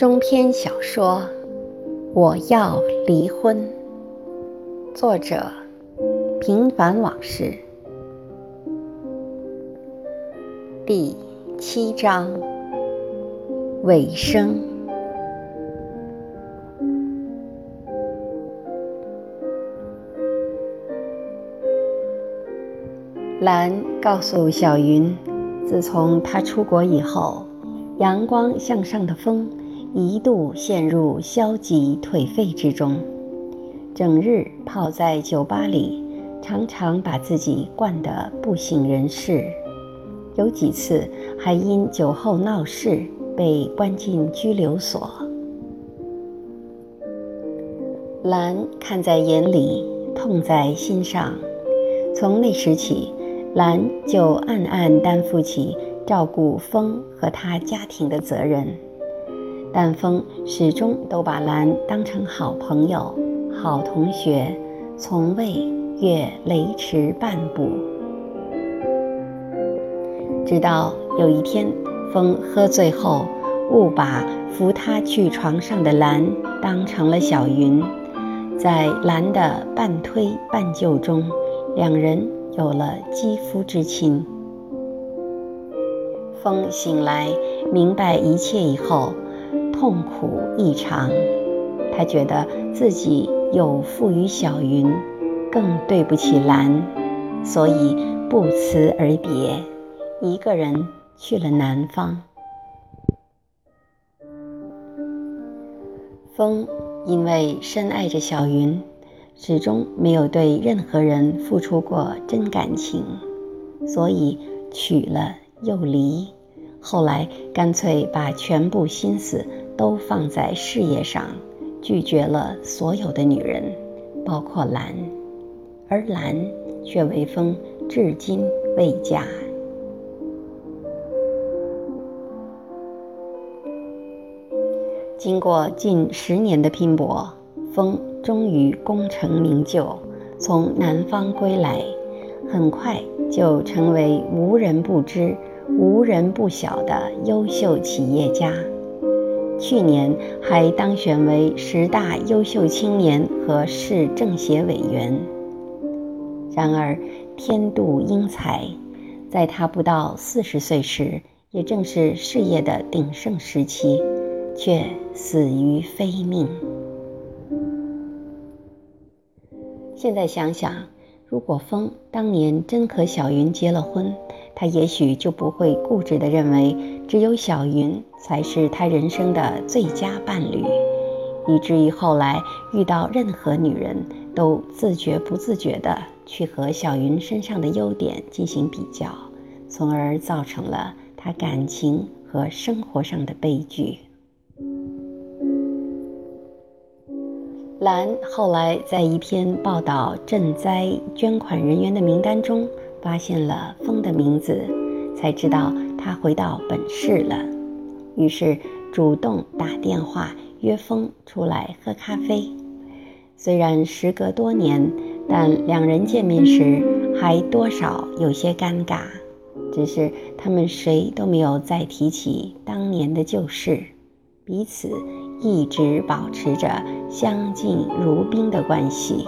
中篇小说《我要离婚》，作者：平凡往事，第七章尾声。兰告诉小云，自从他出国以后，阳光向上的风。一度陷入消极颓废之中，整日泡在酒吧里，常常把自己灌得不省人事，有几次还因酒后闹事被关进拘留所。兰看在眼里，痛在心上。从那时起，兰就暗暗担负起照顾风和他家庭的责任。但风始终都把兰当成好朋友、好同学，从未越雷池半步。直到有一天，风喝醉后，误把扶他去床上的兰当成了小云，在兰的半推半就中，两人有了肌肤之亲。风醒来，明白一切以后。痛苦异常，他觉得自己有负于小云，更对不起兰，所以不辞而别，一个人去了南方。风因为深爱着小云，始终没有对任何人付出过真感情，所以娶了又离，后来干脆把全部心思。都放在事业上，拒绝了所有的女人，包括兰，而兰却为风至今未嫁。经过近十年的拼搏，风终于功成名就，从南方归来，很快就成为无人不知、无人不晓的优秀企业家。去年还当选为十大优秀青年和市政协委员。然而，天妒英才，在他不到四十岁时，也正是事业的鼎盛时期，却死于非命。现在想想，如果风当年真和小云结了婚，他也许就不会固执地认为只有小云才是他人生的最佳伴侣，以至于后来遇到任何女人都自觉不自觉地去和小云身上的优点进行比较，从而造成了他感情和生活上的悲剧。兰后来在一篇报道赈灾捐款人员的名单中。发现了风的名字，才知道他回到本市了。于是主动打电话约风出来喝咖啡。虽然时隔多年，但两人见面时还多少有些尴尬。只是他们谁都没有再提起当年的旧事，彼此一直保持着相敬如宾的关系。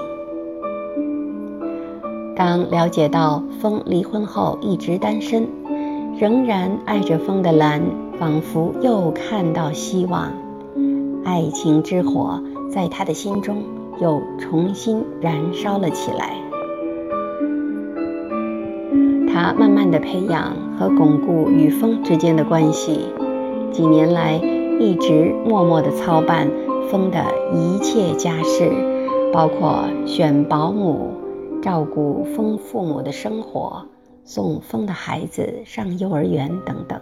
当了解到风离婚后一直单身，仍然爱着风的兰，仿佛又看到希望，爱情之火在他的心中又重新燃烧了起来。他慢慢的培养和巩固与风之间的关系，几年来一直默默的操办风的一切家事，包括选保姆。照顾风父母的生活，送风的孩子上幼儿园等等。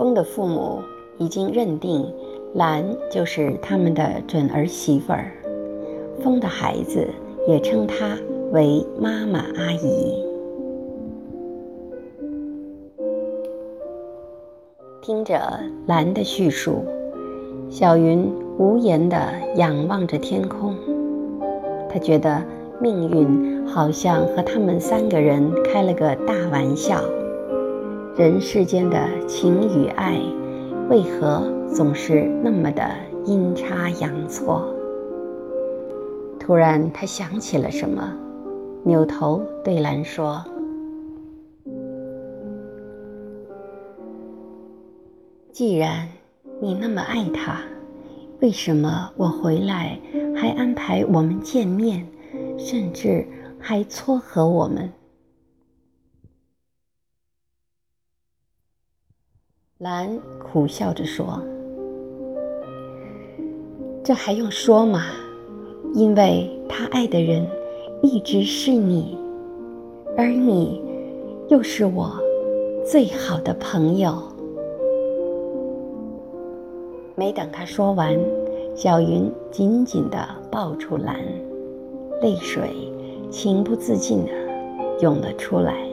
风的父母已经认定兰就是他们的准儿媳妇儿，风的孩子也称她为妈妈阿姨。听着兰的叙述，小云无言地仰望着天空。他觉得命运好像和他们三个人开了个大玩笑，人世间的情与爱，为何总是那么的阴差阳错？突然，他想起了什么，扭头对兰说：“既然你那么爱他，为什么我回来还安排我们见面，甚至还撮合我们？”兰苦笑着说：“这还用说吗？”因为他爱的人一直是你，而你又是我最好的朋友。没等他说完，小云紧紧地抱住兰，泪水情不自禁地涌了出来。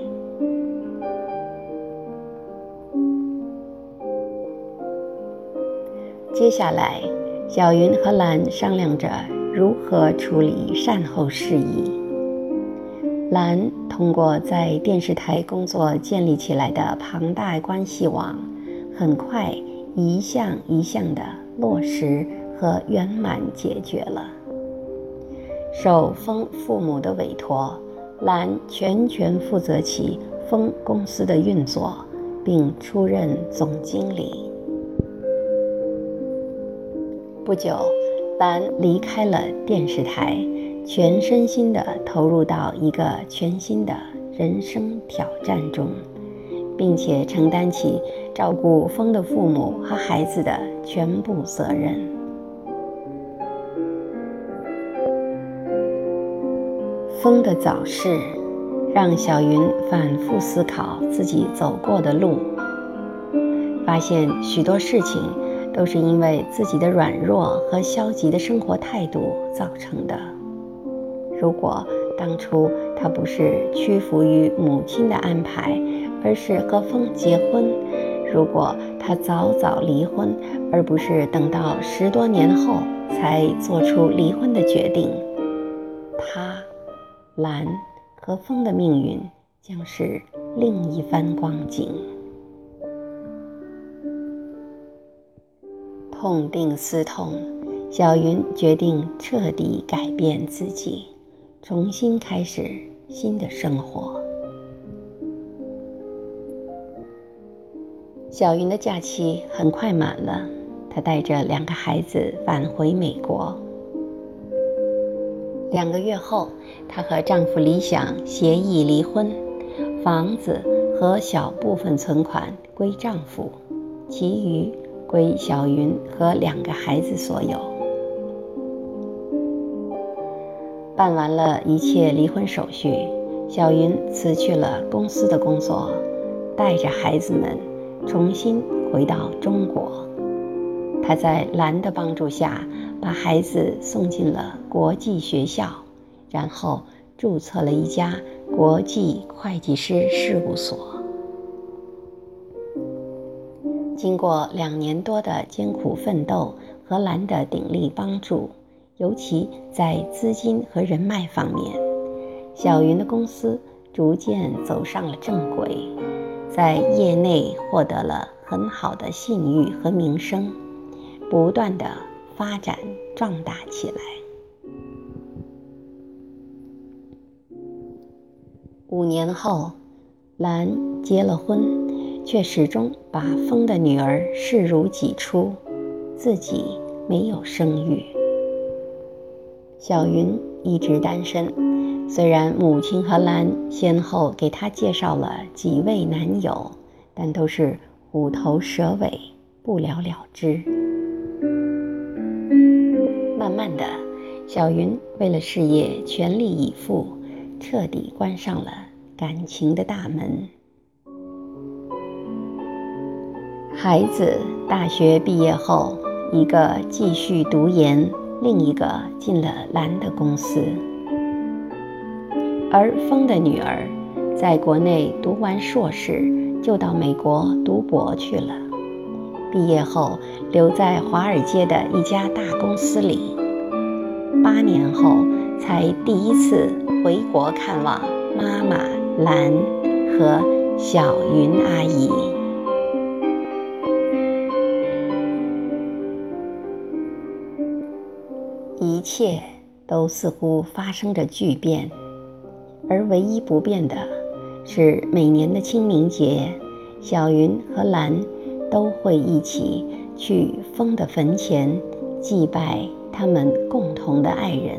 接下来，小云和兰商量着。如何处理善后事宜？兰通过在电视台工作建立起来的庞大关系网，很快一项一项的落实和圆满解决了。受风父母的委托，兰全权负责起风公司的运作，并出任总经理。不久。兰离开了电视台，全身心地投入到一个全新的人生挑战中，并且承担起照顾风的父母和孩子的全部责任。风的早逝，让小云反复思考自己走过的路，发现许多事情。都是因为自己的软弱和消极的生活态度造成的。如果当初他不是屈服于母亲的安排，而是和风结婚；如果他早早离婚，而不是等到十多年后才做出离婚的决定，他兰和风的命运将是另一番光景。痛定思痛，小云决定彻底改变自己，重新开始新的生活。小云的假期很快满了，她带着两个孩子返回美国。两个月后，她和丈夫李想协议离婚，房子和小部分存款归丈夫，其余。归小云和两个孩子所有。办完了一切离婚手续，小云辞去了公司的工作，带着孩子们重新回到中国。她在兰的帮助下，把孩子送进了国际学校，然后注册了一家国际会计师事务所。经过两年多的艰苦奋斗和兰的鼎力帮助，尤其在资金和人脉方面，小云的公司逐渐走上了正轨，在业内获得了很好的信誉和名声，不断的发展壮大起来。五年后，兰结了婚。却始终把风的女儿视如己出，自己没有生育。小云一直单身，虽然母亲和兰先后给她介绍了几位男友，但都是虎头蛇尾，不了了之。慢慢的，小云为了事业全力以赴，彻底关上了感情的大门。孩子大学毕业后，一个继续读研，另一个进了兰的公司。而风的女儿在国内读完硕士，就到美国读博去了。毕业后留在华尔街的一家大公司里，八年后才第一次回国看望妈妈兰和小云阿姨。一切都似乎发生着巨变，而唯一不变的是，每年的清明节，小云和兰都会一起去风的坟前祭拜他们共同的爱人。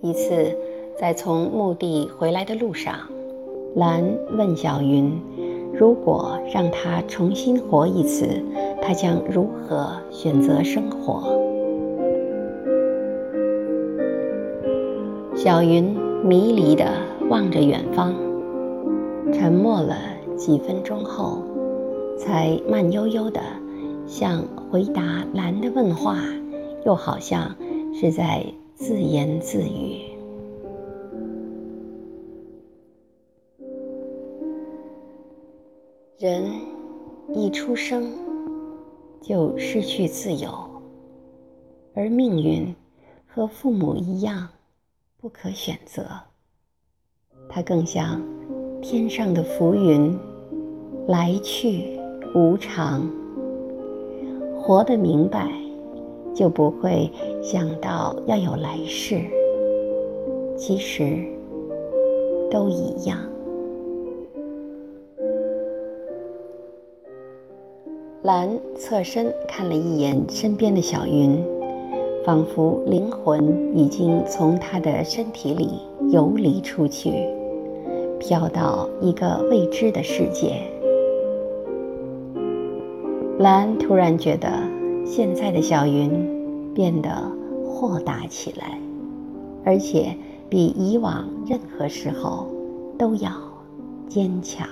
一次，在从墓地回来的路上，兰问小云：“如果让她重新活一次？”他将如何选择生活？小云迷离地望着远方，沉默了几分钟后，才慢悠悠地像回答兰的问话，又好像是在自言自语。人一出生。就失去自由，而命运和父母一样不可选择。它更像天上的浮云，来去无常。活得明白，就不会想到要有来世。其实都一样。兰侧身看了一眼身边的小云，仿佛灵魂已经从他的身体里游离出去，飘到一个未知的世界。兰突然觉得，现在的小云变得豁达起来，而且比以往任何时候都要坚强。